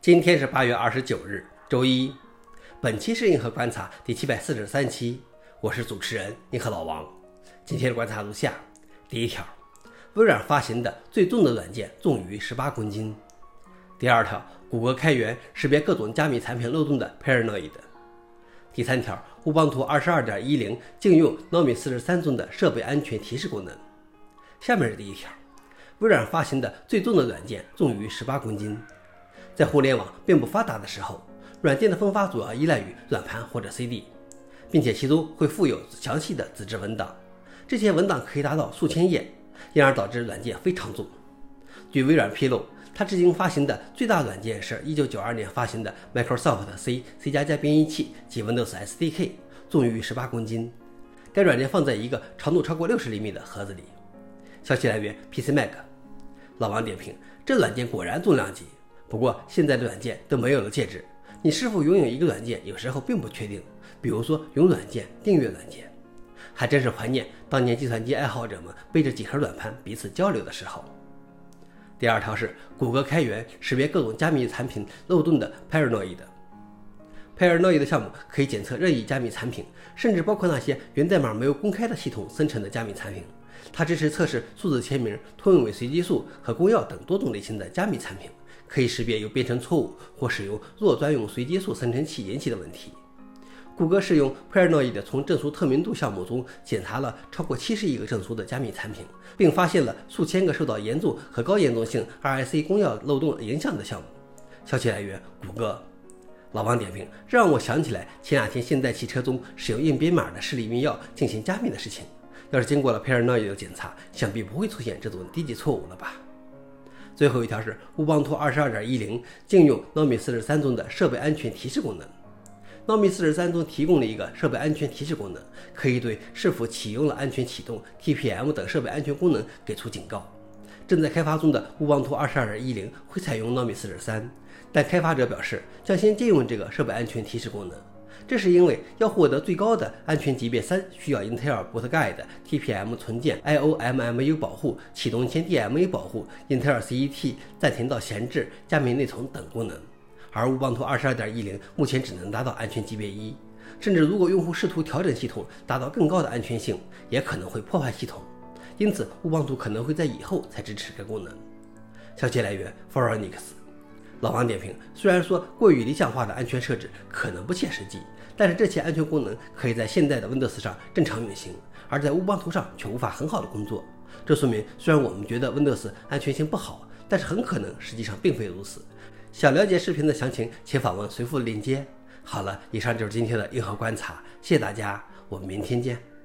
今天是八月二十九日，周一。本期是硬核观察第七百四十三期，我是主持人硬核老王。今天的观察如下：第一条，微软发行的最重的软件重于十八公斤。第二条，谷歌开源识别各种加密产品漏洞的 Paranoid。第三条，乌邦图二十二点一零禁用 Nomi 四十三中的设备安全提示功能。下面是第一条，微软发行的最重的软件重于十八公斤。在互联网并不发达的时候，软件的分发主要依赖于软盘或者 CD，并且其中会附有详细的纸质文档，这些文档可以达到数千页，因而导致软件非常重。据微软披露，它至今发行的最大软件是1992年发行的 Microsoft C C 加加编译器及 Windows SDK，重于18公斤。该软件放在一个长度超过60厘米的盒子里。消息来源：PC Mag。老王点评：这软件果然重量级。不过现在的软件都没有了介质，你是否拥有一个软件，有时候并不确定。比如说用软件订阅软件，还真是怀念当年计算机爱好者们背着几盒软盘彼此交流的时候。第二条是谷歌开源识别各种加密产品漏洞的 Paranoid，Paranoid 的项目可以检测任意加密产品，甚至包括那些源代码没有公开的系统生成的加密产品。它支持测试数字签名、通用伪随机数和公钥等多种类型的加密产品。可以识别有编程错误或使用弱专用随机数生成器引起的问题。谷歌是用 Paranoid 从证书透明度项目中检查了超过七十亿个证书的加密产品，并发现了数千个受到严重和高严重性 RIC 公钥漏洞影响的项目。消息来源：谷歌。老王点评：这让我想起来前两天现代汽车中使用硬编码的视力密钥进行加密的事情。要是经过了 Paranoid 的检查，想必不会出现这种低级错误了吧？最后一条是乌邦托二十二点一零禁用 Nomi 四十三中的设备安全提示功能。Nomi 四十三中提供了一个设备安全提示功能，可以对是否启用了安全启动、TPM 等设备安全功能给出警告。正在开发中的乌邦托二十二点一零会采用 Nomi 四十三，但开发者表示将先禁用这个设备安全提示功能。这是因为要获得最高的安全级别三，需要 Intel Boot Guide、TPM 存件、IOMMU 保护、启动前 DMA 保护、Intel CET 暂停到闲置、加密内存等功能。而乌邦图22.10目前只能达到安全级别一，甚至如果用户试图调整系统，达到更高的安全性，也可能会破坏系统。因此，乌邦图可能会在以后才支持该功能。消息来源 f o r e n i x 老王点评：虽然说过于理想化的安全设置可能不切实际。但是这些安全功能可以在现在的 Windows 上正常运行，而在乌邦图上却无法很好的工作。这说明，虽然我们觉得 Windows 安全性不好，但是很可能实际上并非如此。想了解视频的详情，请访问随附链接。好了，以上就是今天的硬核观察，谢谢大家，我们明天见。